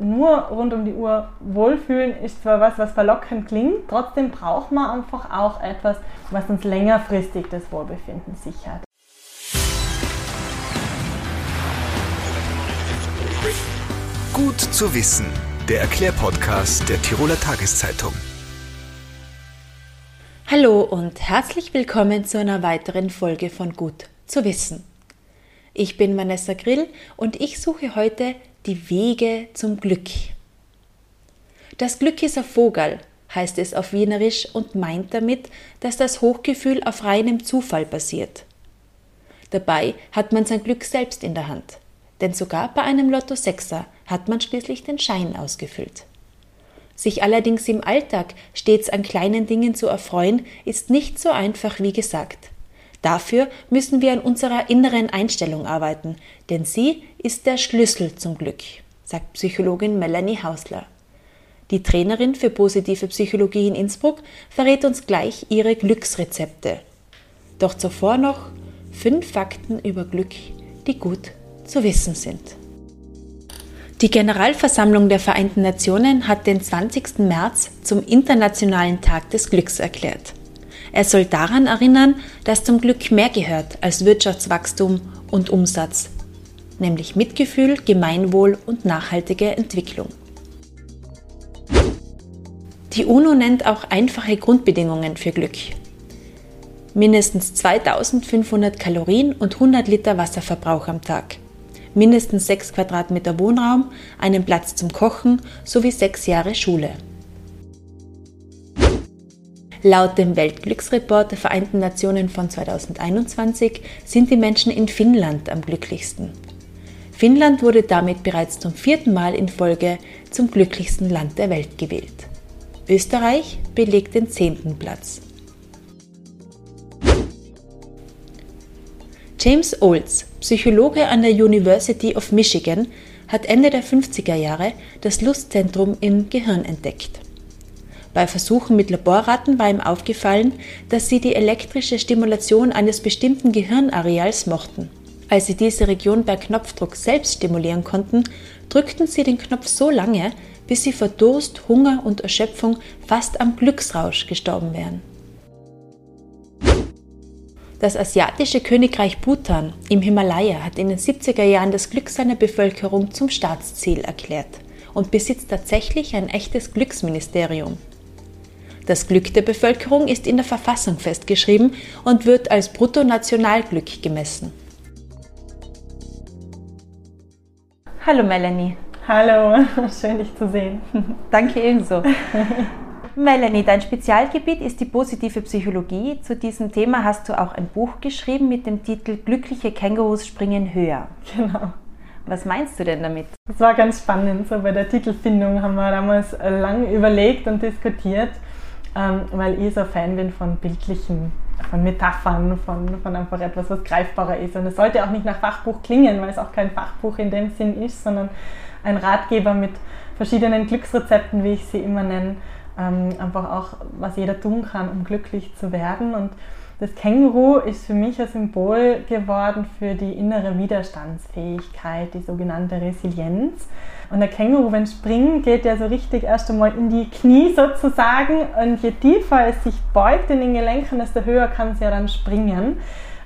nur rund um die Uhr wohlfühlen ist zwar was, was verlockend klingt, trotzdem braucht man einfach auch etwas, was uns längerfristig das Wohlbefinden sichert. Gut zu wissen, der Erklärpodcast der Tiroler Tageszeitung. Hallo und herzlich willkommen zu einer weiteren Folge von Gut zu wissen. Ich bin Vanessa Grill und ich suche heute die Wege zum Glück. Das Glück ist ein Vogel, heißt es auf Wienerisch und meint damit, dass das Hochgefühl auf reinem Zufall basiert. Dabei hat man sein Glück selbst in der Hand, denn sogar bei einem Lotto Sechser hat man schließlich den Schein ausgefüllt. Sich allerdings im Alltag stets an kleinen Dingen zu erfreuen, ist nicht so einfach wie gesagt. Dafür müssen wir an unserer inneren Einstellung arbeiten, denn sie ist der Schlüssel zum Glück, sagt Psychologin Melanie Hausler. Die Trainerin für positive Psychologie in Innsbruck verrät uns gleich ihre Glücksrezepte. Doch zuvor noch fünf Fakten über Glück, die gut zu wissen sind. Die Generalversammlung der Vereinten Nationen hat den 20. März zum Internationalen Tag des Glücks erklärt. Er soll daran erinnern, dass zum Glück mehr gehört als Wirtschaftswachstum und Umsatz, nämlich Mitgefühl, Gemeinwohl und nachhaltige Entwicklung. Die UNO nennt auch einfache Grundbedingungen für Glück. Mindestens 2500 Kalorien und 100 Liter Wasserverbrauch am Tag. Mindestens 6 Quadratmeter Wohnraum, einen Platz zum Kochen sowie 6 Jahre Schule. Laut dem Weltglücksreport der Vereinten Nationen von 2021 sind die Menschen in Finnland am glücklichsten. Finnland wurde damit bereits zum vierten Mal in Folge zum glücklichsten Land der Welt gewählt. Österreich belegt den zehnten Platz. James Olds, Psychologe an der University of Michigan, hat Ende der 50er Jahre das Lustzentrum im Gehirn entdeckt. Bei Versuchen mit Laborratten war ihm aufgefallen, dass sie die elektrische Stimulation eines bestimmten Gehirnareals mochten. Als sie diese Region per Knopfdruck selbst stimulieren konnten, drückten sie den Knopf so lange, bis sie vor Durst, Hunger und Erschöpfung fast am Glücksrausch gestorben wären. Das asiatische Königreich Bhutan im Himalaya hat in den 70er Jahren das Glück seiner Bevölkerung zum Staatsziel erklärt und besitzt tatsächlich ein echtes Glücksministerium. Das Glück der Bevölkerung ist in der Verfassung festgeschrieben und wird als Bruttonationalglück gemessen. Hallo Melanie. Hallo, schön dich zu sehen. Danke ebenso. Melanie, dein Spezialgebiet ist die positive Psychologie. Zu diesem Thema hast du auch ein Buch geschrieben mit dem Titel Glückliche Kängurus springen höher. Genau. Was meinst du denn damit? Das war ganz spannend. So bei der Titelfindung haben wir damals lang überlegt und diskutiert ähm, weil ich so Fan bin von bildlichen, von Metaphern, von, von einfach etwas, was greifbarer ist. Und es sollte auch nicht nach Fachbuch klingen, weil es auch kein Fachbuch in dem Sinn ist, sondern ein Ratgeber mit verschiedenen Glücksrezepten, wie ich sie immer nenne, ähm, einfach auch, was jeder tun kann, um glücklich zu werden. Und das Känguru ist für mich ein Symbol geworden für die innere Widerstandsfähigkeit, die sogenannte Resilienz. Und der Känguru, wenn es springt, geht ja so richtig erst einmal in die Knie sozusagen. Und je tiefer es sich beugt in den Gelenken, desto höher kann es ja dann springen.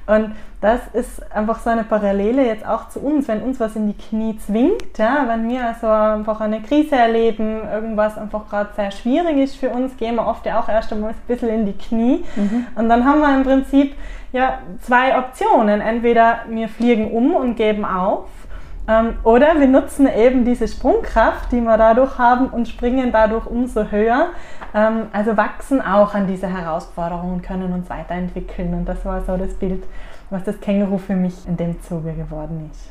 Und das ist einfach so eine Parallele jetzt auch zu uns, wenn uns was in die Knie zwingt, ja, wenn wir also einfach eine Krise erleben, irgendwas einfach gerade sehr schwierig ist für uns, gehen wir oft ja auch erst einmal ein bisschen in die Knie. Mhm. Und dann haben wir im Prinzip ja zwei Optionen. Entweder wir fliegen um und geben auf ähm, oder wir nutzen eben diese Sprungkraft, die wir dadurch haben und springen dadurch umso höher. Ähm, also wachsen auch an diese Herausforderungen und können uns weiterentwickeln. Und das war so das Bild, was das Känguru für mich in dem Zuge geworden ist.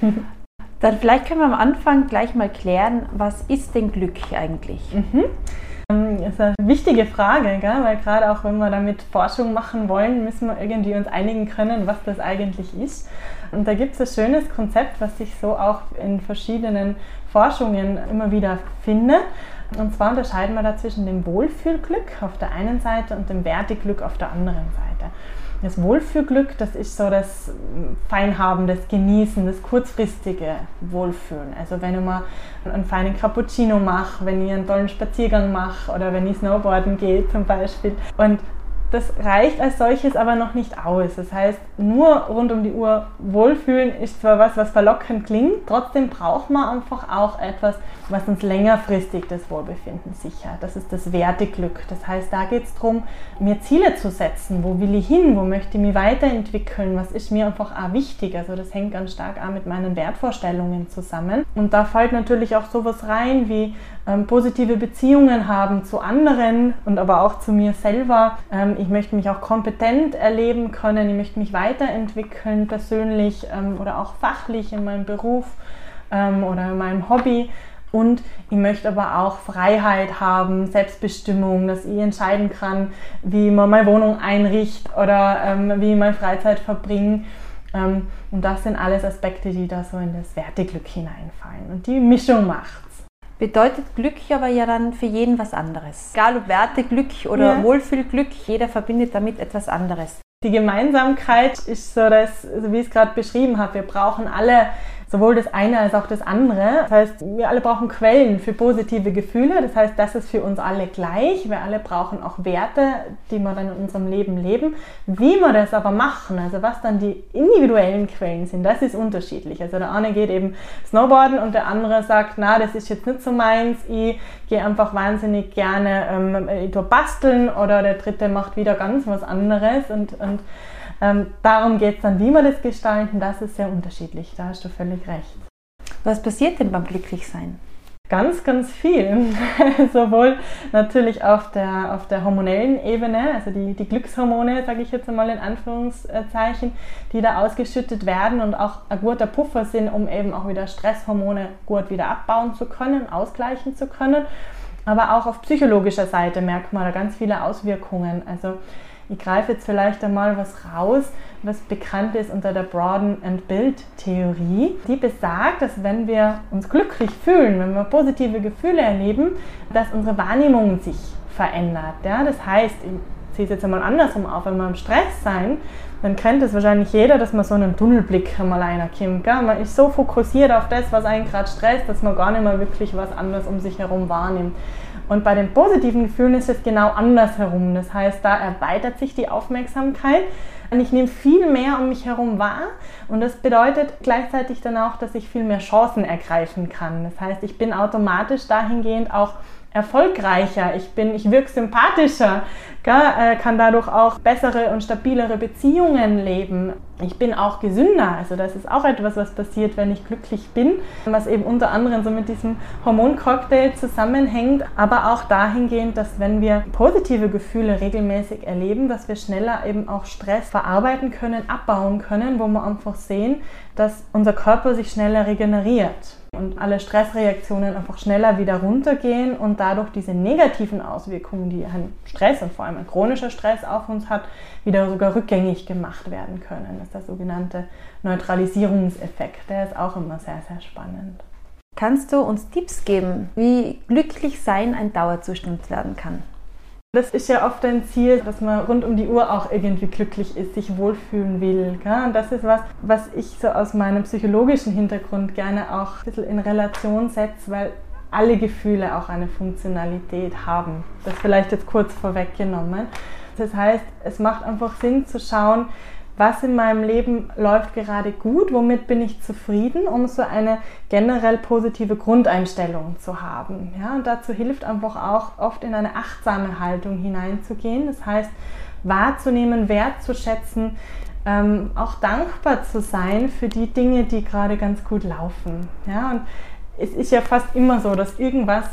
Dann vielleicht können wir am Anfang gleich mal klären, was ist denn Glück eigentlich? Mhm. Ähm, ist eine wichtige Frage, gell? weil gerade auch wenn wir damit Forschung machen wollen, müssen wir irgendwie uns einigen können, was das eigentlich ist. Und da gibt es ein schönes Konzept, was sich so auch in verschiedenen Forschungen immer wieder findet. Und zwar unterscheiden wir da zwischen dem Wohlfühlglück auf der einen Seite und dem Werteglück auf der anderen Seite. Das Wohlfühlglück, das ist so das Feinhaben, das Genießen, das kurzfristige Wohlfühlen. Also wenn ich mal einen feinen Cappuccino mache, wenn ich einen tollen Spaziergang mache oder wenn ich Snowboarden gehe zum Beispiel. Und das reicht als solches aber noch nicht aus. Das heißt, nur rund um die Uhr wohlfühlen ist zwar was, was verlockend klingt, trotzdem braucht man einfach auch etwas, was uns längerfristig das Wohlbefinden sichert. Das ist das Werteglück. Das heißt, da geht es darum, mir Ziele zu setzen. Wo will ich hin? Wo möchte ich mich weiterentwickeln? Was ist mir einfach auch wichtig? Also das hängt ganz stark auch mit meinen Wertvorstellungen zusammen. Und da fällt natürlich auch sowas rein wie ähm, positive Beziehungen haben zu anderen und aber auch zu mir selber. Ähm, ich möchte mich auch kompetent erleben können, ich möchte mich weiterentwickeln, persönlich ähm, oder auch fachlich in meinem Beruf ähm, oder in meinem Hobby. Und ich möchte aber auch Freiheit haben, Selbstbestimmung, dass ich entscheiden kann, wie man meine Wohnung einrichtet oder ähm, wie ich meine Freizeit verbringe. Ähm, und das sind alles Aspekte, die da so in das Werteglück hineinfallen. Und die Mischung macht bedeutet Glück aber ja dann für jeden was anderes. Egal ob Werteglück oder ja. Wohlfühlglück, jeder verbindet damit etwas anderes. Die Gemeinsamkeit ist so, dass, so wie ich es gerade beschrieben habe, wir brauchen alle sowohl das eine als auch das andere. Das heißt, wir alle brauchen Quellen für positive Gefühle. Das heißt, das ist für uns alle gleich. Wir alle brauchen auch Werte, die wir dann in unserem Leben leben. Wie wir das aber machen, also was dann die individuellen Quellen sind, das ist unterschiedlich. Also der eine geht eben Snowboarden und der andere sagt, na, das ist jetzt nicht so meins. Ich gehe einfach wahnsinnig gerne ähm, basteln oder der dritte macht wieder ganz was anderes und, und ähm, darum geht es dann, wie wir das gestalten, das ist sehr unterschiedlich, da hast du völlig recht. Was passiert denn beim Glücklichsein? Ganz, ganz viel. Sowohl natürlich auf der, auf der hormonellen Ebene, also die, die Glückshormone, sage ich jetzt einmal in Anführungszeichen, die da ausgeschüttet werden und auch ein guter Puffer sind, um eben auch wieder Stresshormone gut wieder abbauen zu können, ausgleichen zu können. Aber auch auf psychologischer Seite merkt man da ganz viele Auswirkungen. Also ich greife jetzt vielleicht einmal was raus, was bekannt ist unter der Broaden and Build Theorie. Die besagt, dass wenn wir uns glücklich fühlen, wenn wir positive Gefühle erleben, dass unsere Wahrnehmung sich verändert. Ja? Das heißt, ich ziehe es jetzt einmal andersrum auf, wenn wir im Stress sein, dann kennt es wahrscheinlich jeder, dass man so einen Tunnelblick einmal einer kommt. Gell? Man ist so fokussiert auf das, was einen gerade stresst, dass man gar nicht mehr wirklich was anderes um sich herum wahrnimmt. Und bei den positiven Gefühlen ist es genau andersherum. Das heißt, da erweitert sich die Aufmerksamkeit und ich nehme viel mehr um mich herum wahr und das bedeutet gleichzeitig dann auch, dass ich viel mehr Chancen ergreifen kann. Das heißt, ich bin automatisch dahingehend auch erfolgreicher, ich bin, ich wirke sympathischer, gell, äh, kann dadurch auch bessere und stabilere Beziehungen leben. Ich bin auch gesünder, also das ist auch etwas, was passiert, wenn ich glücklich bin, was eben unter anderem so mit diesem Hormoncocktail zusammenhängt, aber auch dahingehend, dass wenn wir positive Gefühle regelmäßig erleben, dass wir schneller eben auch Stress verarbeiten können, abbauen können, wo wir einfach sehen, dass unser Körper sich schneller regeneriert und alle Stressreaktionen einfach schneller wieder runtergehen und dadurch diese negativen Auswirkungen, die ein Stress und vor allem ein chronischer Stress auf uns hat, wieder sogar rückgängig gemacht werden können. Das ist der sogenannte Neutralisierungseffekt. Der ist auch immer sehr, sehr spannend. Kannst du uns Tipps geben, wie glücklich sein ein Dauerzustand werden kann? Das ist ja oft ein Ziel, dass man rund um die Uhr auch irgendwie glücklich ist, sich wohlfühlen will. Gell? Und das ist was, was ich so aus meinem psychologischen Hintergrund gerne auch ein bisschen in Relation setze, weil alle Gefühle auch eine Funktionalität haben. Das vielleicht jetzt kurz vorweggenommen. Das heißt, es macht einfach Sinn zu schauen, was in meinem Leben läuft gerade gut, womit bin ich zufrieden, um so eine generell positive Grundeinstellung zu haben. Ja, und dazu hilft einfach auch oft in eine achtsame Haltung hineinzugehen. Das heißt, wahrzunehmen, wertzuschätzen, ähm, auch dankbar zu sein für die Dinge, die gerade ganz gut laufen. Ja, und es ist ja fast immer so, dass irgendwas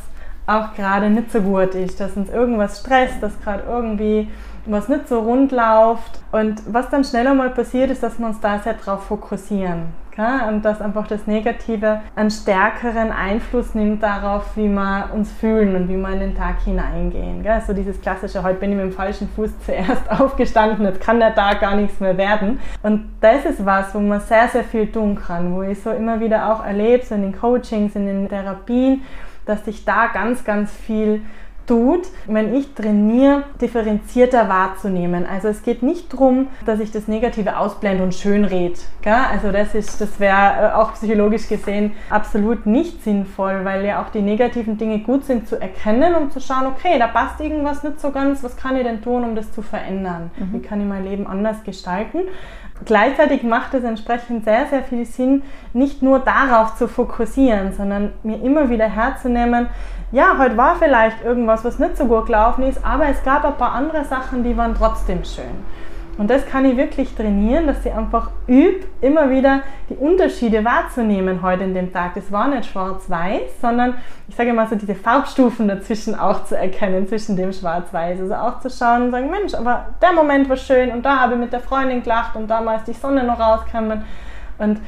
auch gerade nicht so gut ist, dass uns irgendwas stresst, dass gerade irgendwie was nicht so rund läuft. Und was dann schneller mal passiert, ist, dass wir uns da sehr drauf fokussieren. Okay? Und dass einfach das Negative einen stärkeren Einfluss nimmt darauf, wie wir uns fühlen und wie wir in den Tag hineingehen. Gell? So dieses klassische, heute bin ich mit dem falschen Fuß zuerst aufgestanden, jetzt kann der Tag gar nichts mehr werden. Und das ist was, wo man sehr, sehr viel tun kann, wo ich so immer wieder auch erlebe, so in den Coachings, in den Therapien, dass sich da ganz, ganz viel tut, wenn ich trainiere, differenzierter wahrzunehmen. Also es geht nicht darum, dass ich das Negative ausblende und schön rede. Also das das wäre äh, auch psychologisch gesehen absolut nicht sinnvoll, weil ja auch die negativen Dinge gut sind zu erkennen und zu schauen, okay, da passt irgendwas nicht so ganz, was kann ich denn tun, um das zu verändern? Mhm. Wie kann ich mein Leben anders gestalten? Gleichzeitig macht es entsprechend sehr, sehr viel Sinn, nicht nur darauf zu fokussieren, sondern mir immer wieder herzunehmen, ja, heute war vielleicht irgendwas, was nicht so gut gelaufen ist, aber es gab ein paar andere Sachen, die waren trotzdem schön. Und das kann ich wirklich trainieren, dass sie einfach übt, immer wieder die Unterschiede wahrzunehmen heute in dem Tag. Das war nicht schwarz-weiß, sondern ich sage mal so diese Farbstufen dazwischen auch zu erkennen, zwischen dem schwarz-weiß. Also auch zu schauen und sagen, Mensch, aber der Moment war schön und da habe ich mit der Freundin gelacht und damals die Sonne noch rausgekommen. Und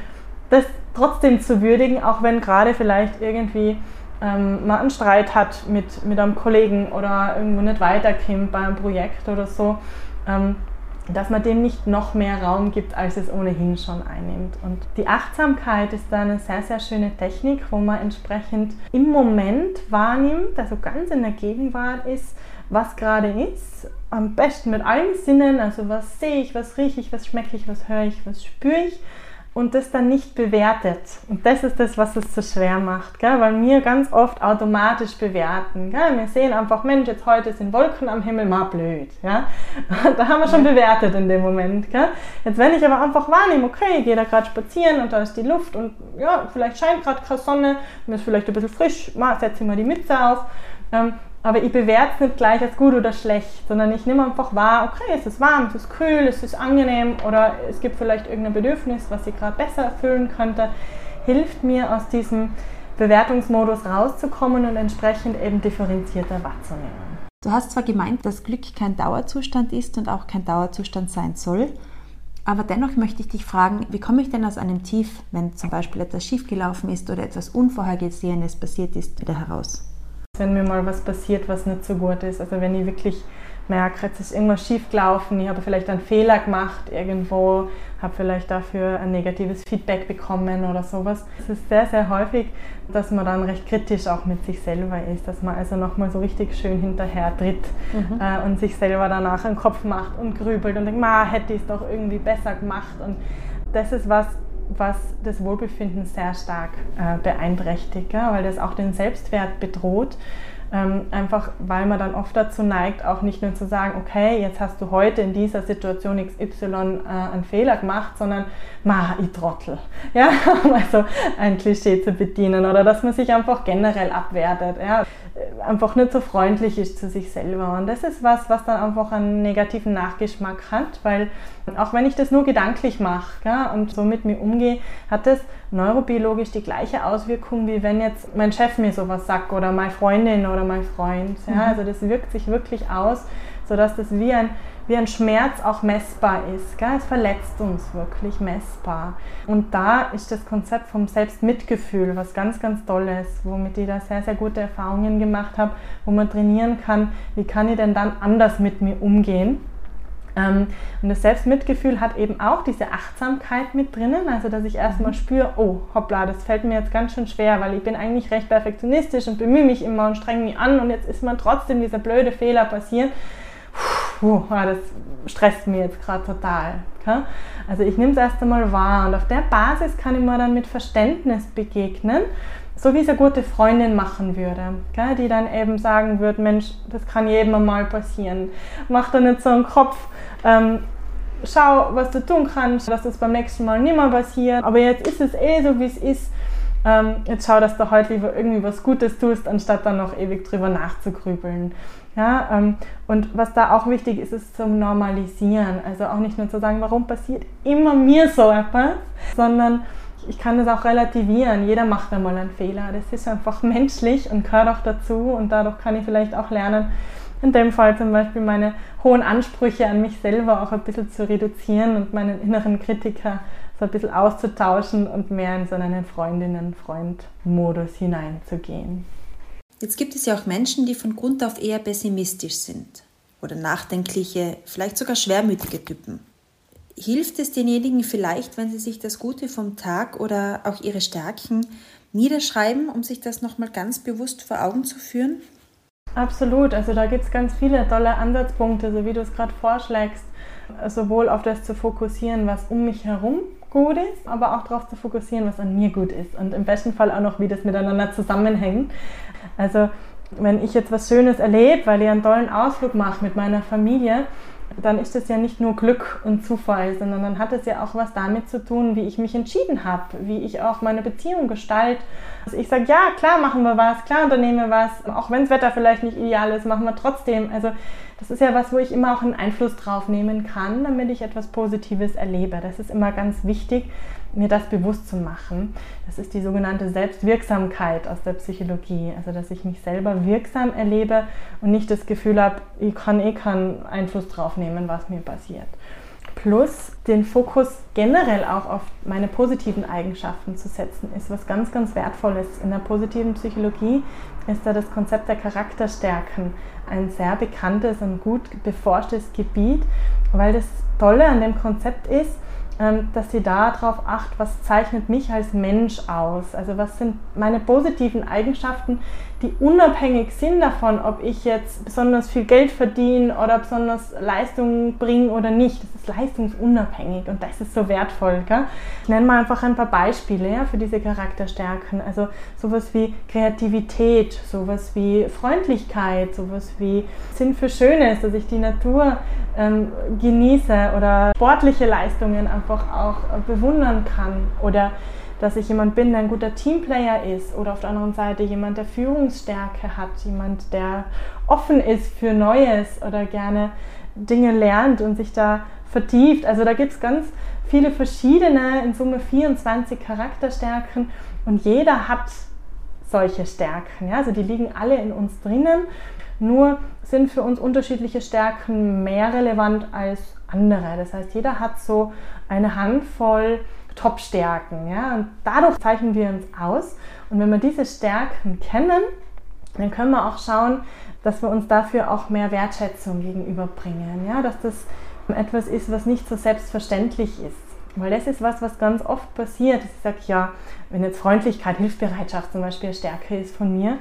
das trotzdem zu würdigen, auch wenn gerade vielleicht irgendwie ähm, man einen Streit hat mit, mit einem Kollegen oder irgendwo nicht weiterkommt bei einem Projekt oder so. Ähm, dass man dem nicht noch mehr Raum gibt, als es ohnehin schon einnimmt. Und die Achtsamkeit ist da eine sehr, sehr schöne Technik, wo man entsprechend im Moment wahrnimmt, also ganz in der Gegenwart ist, was gerade ist. Am besten mit allen Sinnen, also was sehe ich, was rieche ich, was schmecke ich, was höre ich, was spüre ich und das dann nicht bewertet. Und das ist das, was es so schwer macht, gell? weil wir ganz oft automatisch bewerten. Gell? Wir sehen einfach, Mensch, jetzt heute sind Wolken am Himmel, mal blöd. Ja? Da haben wir schon bewertet in dem Moment. Gell? Jetzt wenn ich aber einfach wahrnehme, okay, ich gehe da gerade spazieren und da ist die Luft und ja, vielleicht scheint gerade keine Sonne, mir ist vielleicht ein bisschen frisch, mal setze ich mal die Mütze auf. Ähm, aber ich bewerte es nicht gleich als gut oder schlecht, sondern ich nehme einfach wahr, okay, es ist warm, es ist kühl, es ist angenehm oder es gibt vielleicht irgendein Bedürfnis, was ich gerade besser erfüllen könnte, hilft mir aus diesem Bewertungsmodus rauszukommen und entsprechend eben differenzierter wahrzunehmen. Du hast zwar gemeint, dass Glück kein Dauerzustand ist und auch kein Dauerzustand sein soll, aber dennoch möchte ich dich fragen, wie komme ich denn aus einem Tief, wenn zum Beispiel etwas schiefgelaufen ist oder etwas Unvorhergesehenes passiert ist, wieder heraus? Wenn mir mal was passiert, was nicht so gut ist. Also wenn ich wirklich merke, jetzt ist irgendwas schief gelaufen, ich habe vielleicht einen Fehler gemacht irgendwo, habe vielleicht dafür ein negatives Feedback bekommen oder sowas. Es ist sehr, sehr häufig, dass man dann recht kritisch auch mit sich selber ist, dass man also nochmal so richtig schön hinterher tritt mhm. äh, und sich selber danach einen Kopf macht und grübelt und denkt, ma, hätte ich es doch irgendwie besser gemacht. Und das ist was, was das Wohlbefinden sehr stark äh, beeinträchtigt, ja, weil das auch den Selbstwert bedroht. Ähm, einfach weil man dann oft dazu neigt, auch nicht nur zu sagen, okay, jetzt hast du heute in dieser Situation XY äh, einen Fehler gemacht, sondern ma, ich Trottel. Ja, also ein Klischee zu bedienen oder dass man sich einfach generell abwertet. Ja einfach nicht so freundlich ist zu sich selber. Und das ist was, was dann einfach einen negativen Nachgeschmack hat, weil auch wenn ich das nur gedanklich mache und so mit mir umgehe, hat das neurobiologisch die gleiche Auswirkung, wie wenn jetzt mein Chef mir sowas sagt oder meine Freundin oder mein Freund. Ja. Mhm. Also das wirkt sich wirklich aus, sodass das wie ein wie ein Schmerz auch messbar ist. Gell? Es verletzt uns wirklich messbar. Und da ist das Konzept vom Selbstmitgefühl was ganz, ganz Tolles, womit ich da sehr, sehr gute Erfahrungen gemacht habe, wo man trainieren kann, wie kann ich denn dann anders mit mir umgehen. Ähm, und das Selbstmitgefühl hat eben auch diese Achtsamkeit mit drinnen, also dass ich erstmal mhm. spüre, oh hoppla, das fällt mir jetzt ganz schön schwer, weil ich bin eigentlich recht perfektionistisch und bemühe mich immer und strenge mich an und jetzt ist man trotzdem dieser blöde Fehler passiert puh, das stresst mich jetzt gerade total. Also ich nehme es erst einmal wahr und auf der Basis kann ich mir dann mit Verständnis begegnen, so wie es eine gute Freundin machen würde, die dann eben sagen würde, Mensch, das kann jedem einmal passieren. Mach da nicht so einen Kopf, ähm, schau, was du tun kannst, dass das beim nächsten Mal nicht mehr passiert, aber jetzt ist es eh so, wie es ist. Ähm, jetzt schau, dass du heute lieber irgendwie was Gutes tust, anstatt dann noch ewig drüber nachzugrübeln. Ja, ähm, und was da auch wichtig ist, ist zum Normalisieren. Also auch nicht nur zu sagen, warum passiert immer mir so etwas, sondern ich kann das auch relativieren. Jeder macht einmal einen Fehler. Das ist einfach menschlich und gehört auch dazu. Und dadurch kann ich vielleicht auch lernen, in dem Fall zum Beispiel meine hohen Ansprüche an mich selber auch ein bisschen zu reduzieren und meinen inneren Kritiker so ein bisschen auszutauschen und mehr in so einen Freundinnen-Freund-Modus hineinzugehen. Jetzt gibt es ja auch Menschen, die von Grund auf eher pessimistisch sind oder nachdenkliche, vielleicht sogar schwermütige Typen. Hilft es denjenigen vielleicht, wenn sie sich das Gute vom Tag oder auch ihre Stärken niederschreiben, um sich das nochmal ganz bewusst vor Augen zu führen? Absolut, also da gibt es ganz viele tolle Ansatzpunkte, so wie du es gerade vorschlägst, sowohl auf das zu fokussieren, was um mich herum gut ist, aber auch darauf zu fokussieren, was an mir gut ist und im besten Fall auch noch, wie das miteinander zusammenhängt. Also wenn ich jetzt was Schönes erlebe, weil ich einen tollen Ausflug mache mit meiner Familie, dann ist das ja nicht nur Glück und Zufall, sondern dann hat es ja auch was damit zu tun, wie ich mich entschieden habe, wie ich auch meine Beziehung gestalte. Also ich sage, ja, klar machen wir was, klar unternehmen wir was, auch wenn das Wetter vielleicht nicht ideal ist, machen wir trotzdem. Also das ist ja was, wo ich immer auch einen Einfluss drauf nehmen kann, damit ich etwas Positives erlebe. Das ist immer ganz wichtig, mir das bewusst zu machen. Das ist die sogenannte Selbstwirksamkeit aus der Psychologie. Also, dass ich mich selber wirksam erlebe und nicht das Gefühl habe, ich kann eh keinen Einfluss drauf nehmen, was mir passiert. Plus den Fokus generell auch auf meine positiven Eigenschaften zu setzen, ist was ganz, ganz Wertvolles. In der positiven Psychologie ist da das Konzept der Charakterstärken ein sehr bekanntes und gut beforschtes Gebiet, weil das Tolle an dem Konzept ist, ähm, dass sie darauf acht, was zeichnet mich als Mensch aus. Also was sind meine positiven Eigenschaften, die unabhängig sind davon, ob ich jetzt besonders viel Geld verdiene oder besonders Leistungen bringe oder nicht. Das ist leistungsunabhängig und das ist so wertvoll. Gell? Ich nenne mal einfach ein paar Beispiele ja, für diese Charakterstärken. Also sowas wie Kreativität, sowas wie Freundlichkeit, sowas wie Sinn für Schönes, dass ich die Natur ähm, genieße oder sportliche Leistungen einfach auch bewundern kann oder dass ich jemand bin, der ein guter Teamplayer ist oder auf der anderen Seite jemand, der Führungsstärke hat, jemand, der offen ist für Neues oder gerne Dinge lernt und sich da vertieft. Also da gibt es ganz viele verschiedene, in Summe 24 Charakterstärken und jeder hat solche Stärken. Ja? Also die liegen alle in uns drinnen nur sind für uns unterschiedliche Stärken mehr relevant als andere. Das heißt, jeder hat so eine Handvoll Top-Stärken. Ja? Und dadurch zeichnen wir uns aus. Und wenn wir diese Stärken kennen, dann können wir auch schauen, dass wir uns dafür auch mehr Wertschätzung gegenüberbringen. Ja? Dass das etwas ist, was nicht so selbstverständlich ist. Weil das ist was, was ganz oft passiert. Ich sage, ja, wenn jetzt Freundlichkeit, Hilfsbereitschaft zum Beispiel Stärke ist von mir,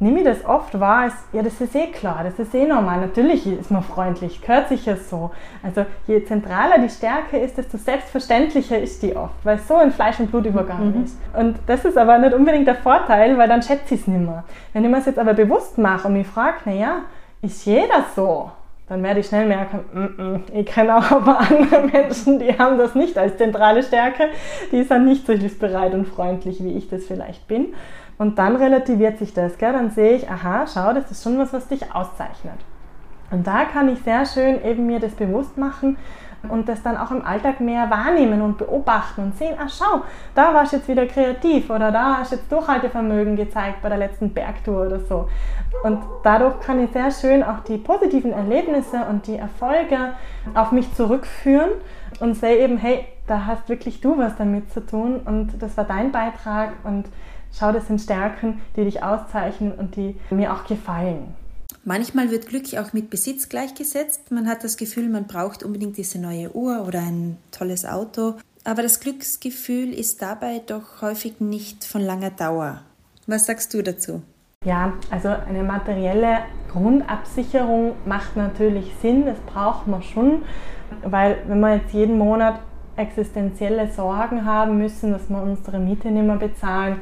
nehme ich das oft wahr als, ja, das ist eh klar, das ist eh normal. Natürlich ist man freundlich, gehört sich ja so. Also je zentraler die Stärke ist, desto selbstverständlicher ist die oft, weil es so in Fleisch und Blut übergangen mhm. ist. Und das ist aber nicht unbedingt der Vorteil, weil dann schätze ich es nicht mehr. Wenn ich mir es jetzt aber bewusst mache und mich frage, naja, ist jeder so? Dann werde ich schnell merken, mm -mm, ich kenne auch aber andere Menschen, die haben das nicht als zentrale Stärke. Die sind nicht so hilfsbereit und freundlich, wie ich das vielleicht bin. Und dann relativiert sich das. Gell? Dann sehe ich, aha, schau, das ist schon was, was dich auszeichnet. Und da kann ich sehr schön eben mir das bewusst machen und das dann auch im Alltag mehr wahrnehmen und beobachten und sehen, ach schau, da warst du jetzt wieder kreativ oder da hast du jetzt Durchhaltevermögen gezeigt bei der letzten Bergtour oder so. Und dadurch kann ich sehr schön auch die positiven Erlebnisse und die Erfolge auf mich zurückführen und sehe eben, hey, da hast wirklich du was damit zu tun und das war dein Beitrag und schau, das sind Stärken, die dich auszeichnen und die mir auch gefallen. Manchmal wird Glück auch mit Besitz gleichgesetzt. Man hat das Gefühl, man braucht unbedingt diese neue Uhr oder ein tolles Auto. Aber das Glücksgefühl ist dabei doch häufig nicht von langer Dauer. Was sagst du dazu? Ja, also eine materielle Grundabsicherung macht natürlich Sinn, das braucht man schon, weil wenn wir jetzt jeden Monat existenzielle Sorgen haben müssen, dass wir unsere Miete nicht mehr bezahlen,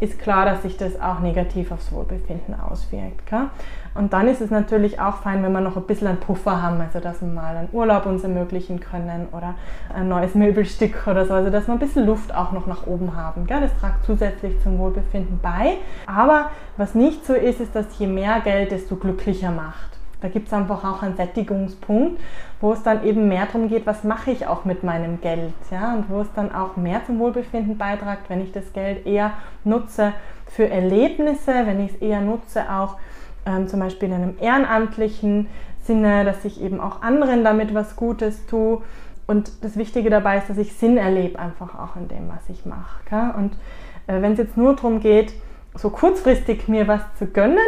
ist klar, dass sich das auch negativ aufs Wohlbefinden auswirkt. Gell? Und dann ist es natürlich auch fein, wenn wir noch ein bisschen einen Puffer haben, also dass wir mal einen Urlaub uns ermöglichen können oder ein neues Möbelstück oder so, also dass wir ein bisschen Luft auch noch nach oben haben. Gell? Das tragt zusätzlich zum Wohlbefinden bei. Aber was nicht so ist, ist, dass je mehr Geld, desto glücklicher macht. Da gibt es einfach auch einen Sättigungspunkt, wo es dann eben mehr darum geht, was mache ich auch mit meinem Geld. Ja? Und wo es dann auch mehr zum Wohlbefinden beitragt, wenn ich das Geld eher nutze für Erlebnisse, wenn ich es eher nutze auch ähm, zum Beispiel in einem ehrenamtlichen Sinne, dass ich eben auch anderen damit was Gutes tue. Und das Wichtige dabei ist, dass ich Sinn erlebe einfach auch in dem, was ich mache. Und äh, wenn es jetzt nur darum geht, so kurzfristig mir was zu gönnen,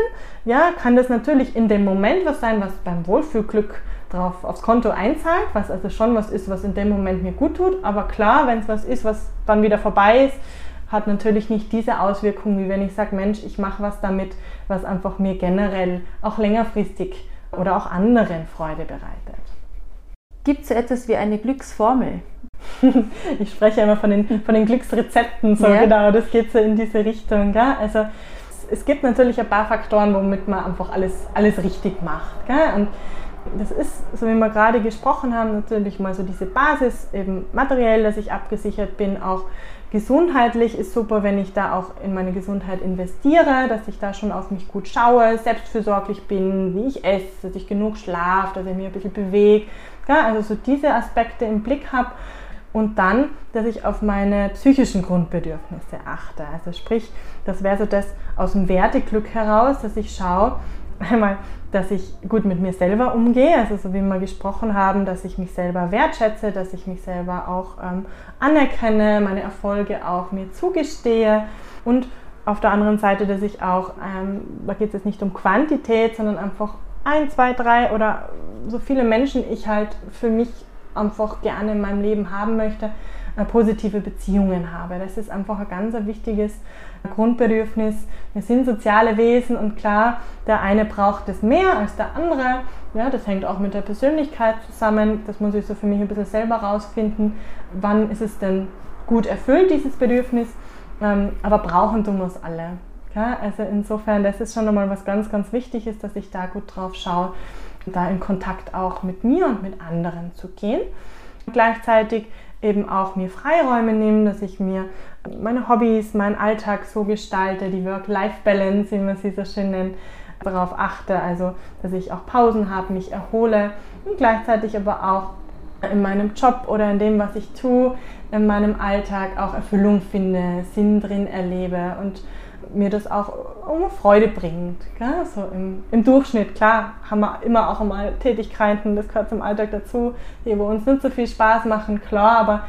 ja, kann das natürlich in dem Moment was sein, was beim Wohlfühlglück drauf aufs Konto einzahlt, was also schon was ist, was in dem Moment mir gut tut. Aber klar, wenn es was ist, was dann wieder vorbei ist, hat natürlich nicht diese Auswirkung, wie wenn ich sage, Mensch, ich mache was damit, was einfach mir generell auch längerfristig oder auch anderen Freude bereitet. Gibt es so etwas wie eine Glücksformel? ich spreche immer von den, von den Glücksrezepten, so ja. genau, das geht so in diese Richtung. Gell? Also es gibt natürlich ein paar Faktoren, womit man einfach alles, alles richtig macht. Gell? Und das ist, so wie wir gerade gesprochen haben, natürlich mal so diese Basis, eben materiell, dass ich abgesichert bin, auch gesundheitlich ist super, wenn ich da auch in meine Gesundheit investiere, dass ich da schon auf mich gut schaue, selbstfürsorglich bin, wie ich esse, dass ich genug schlafe, dass ich mich ein bisschen bewege. Ja, also so diese Aspekte im Blick habe und dann, dass ich auf meine psychischen Grundbedürfnisse achte. Also sprich, das wäre so das aus dem Werteglück heraus, dass ich schaue, einmal, dass ich gut mit mir selber umgehe, also so wie wir gesprochen haben, dass ich mich selber wertschätze, dass ich mich selber auch ähm, anerkenne, meine Erfolge auch mir zugestehe und auf der anderen Seite, dass ich auch, ähm, da geht es jetzt nicht um Quantität, sondern einfach ein, zwei, drei oder so viele Menschen ich halt für mich einfach gerne in meinem Leben haben möchte, äh, positive Beziehungen habe. Das ist einfach ein ganz wichtiges Grundbedürfnis. Wir sind soziale Wesen und klar, der eine braucht es mehr als der andere. Ja, das hängt auch mit der Persönlichkeit zusammen. Das muss ich so für mich ein bisschen selber rausfinden. Wann ist es denn gut erfüllt, dieses Bedürfnis? Ähm, aber brauchen tun wir es alle. Ja, also insofern, das ist schon nochmal was ganz, ganz wichtig ist, dass ich da gut drauf schaue, da in Kontakt auch mit mir und mit anderen zu gehen. Und gleichzeitig eben auch mir Freiräume nehmen, dass ich mir meine Hobbys, meinen Alltag so gestalte, die Work-Life-Balance, wie man sie so schön nennt, darauf achte, also dass ich auch Pausen habe, mich erhole und gleichzeitig aber auch in meinem Job oder in dem, was ich tue, in meinem Alltag auch Erfüllung finde, Sinn drin erlebe und mir das auch Freude bringt. Gell? So im, im, Durchschnitt, klar, haben wir immer auch mal Tätigkeiten, das gehört zum Alltag dazu, die wo uns nicht so viel Spaß machen, klar, aber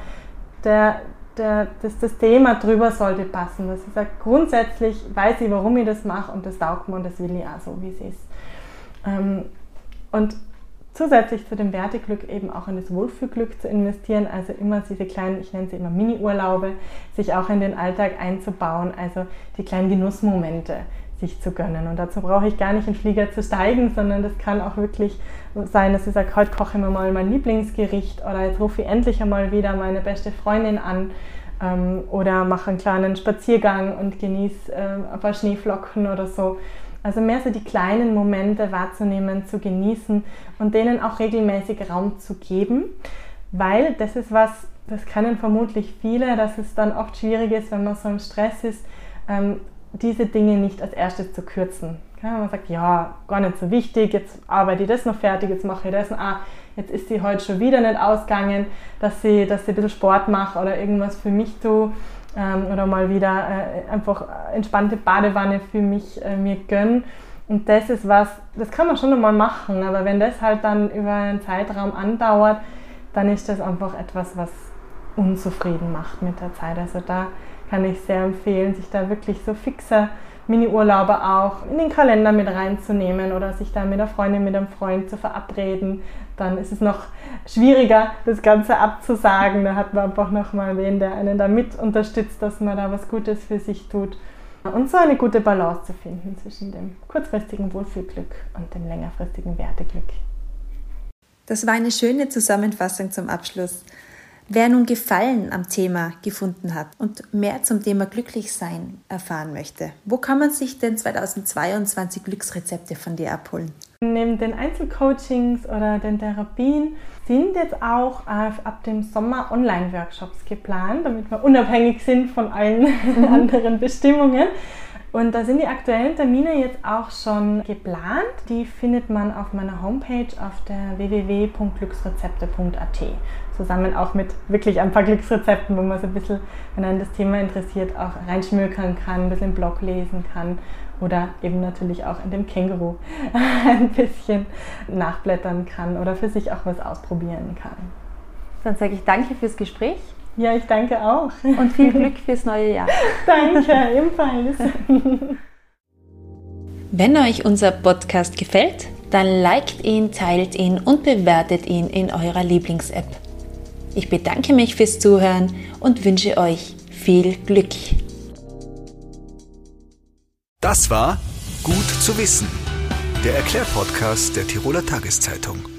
der, der, das, das Thema drüber sollte passen. Dass ich sage, grundsätzlich weiß ich, warum ich das mache und das taugt mir und das will ich auch so, wie es ist. Ähm, und zusätzlich zu dem Werteglück eben auch in das Wohlfühlglück zu investieren, also immer diese kleinen, ich nenne sie immer Mini-Urlaube, sich auch in den Alltag einzubauen, also die kleinen Genussmomente sich zu gönnen. Und dazu brauche ich gar nicht in den Flieger zu steigen, sondern das kann auch wirklich sein, dass ich sage, heute koche ich mir mal mein Lieblingsgericht oder jetzt rufe ich endlich einmal wieder meine beste Freundin an ähm, oder mache einen kleinen Spaziergang und genieße äh, ein paar Schneeflocken oder so. Also mehr so die kleinen Momente wahrzunehmen, zu genießen und denen auch regelmäßig Raum zu geben, weil das ist was, das kennen vermutlich viele, dass es dann oft schwierig ist, wenn man so im Stress ist, ähm, diese Dinge nicht als erstes zu kürzen. Man sagt, ja, gar nicht so wichtig, jetzt arbeite ich das noch fertig, jetzt mache ich das. Ah, jetzt ist sie heute schon wieder nicht ausgegangen, dass sie, dass sie ein bisschen Sport macht oder irgendwas für mich tue ähm, oder mal wieder äh, einfach entspannte Badewanne für mich äh, mir gönnen. Und das ist was, das kann man schon einmal machen, aber wenn das halt dann über einen Zeitraum andauert, dann ist das einfach etwas, was unzufrieden macht mit der Zeit. Also da kann ich sehr empfehlen, sich da wirklich so fixe Mini-Urlaube auch in den Kalender mit reinzunehmen oder sich da mit einer Freundin, mit einem Freund zu verabreden. Dann ist es noch schwieriger, das Ganze abzusagen. Da hat man einfach nochmal wen, der einen da mit unterstützt, dass man da was Gutes für sich tut. Und so eine gute Balance zu finden zwischen dem kurzfristigen Wohlfühlglück und dem längerfristigen Werteglück. Das war eine schöne Zusammenfassung zum Abschluss. Wer nun Gefallen am Thema gefunden hat und mehr zum Thema Glücklichsein erfahren möchte, wo kann man sich denn 2022 Glücksrezepte von dir abholen? Neben den Einzelcoachings oder den Therapien sind jetzt auch ab dem Sommer Online-Workshops geplant, damit wir unabhängig sind von allen mhm. anderen Bestimmungen. Und da sind die aktuellen Termine jetzt auch schon geplant. Die findet man auf meiner Homepage auf der www.glücksrezepte.at. Zusammen auch mit wirklich ein paar Glücksrezepten, wo man so ein bisschen, wenn einen das Thema interessiert, auch reinschmökern kann, ein bisschen im Blog lesen kann oder eben natürlich auch in dem Känguru ein bisschen nachblättern kann oder für sich auch was ausprobieren kann. Dann sage ich danke fürs Gespräch. Ja, ich danke auch. Und viel Glück fürs neue Jahr. danke, ebenfalls. Wenn euch unser Podcast gefällt, dann liked ihn, teilt ihn und bewertet ihn in eurer Lieblings-App. Ich bedanke mich fürs Zuhören und wünsche euch viel Glück. Das war Gut zu wissen, der Erklärpodcast der Tiroler Tageszeitung.